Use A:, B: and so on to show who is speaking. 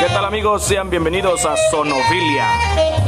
A: Qué tal amigos? Sean bienvenidos a Sonofilia.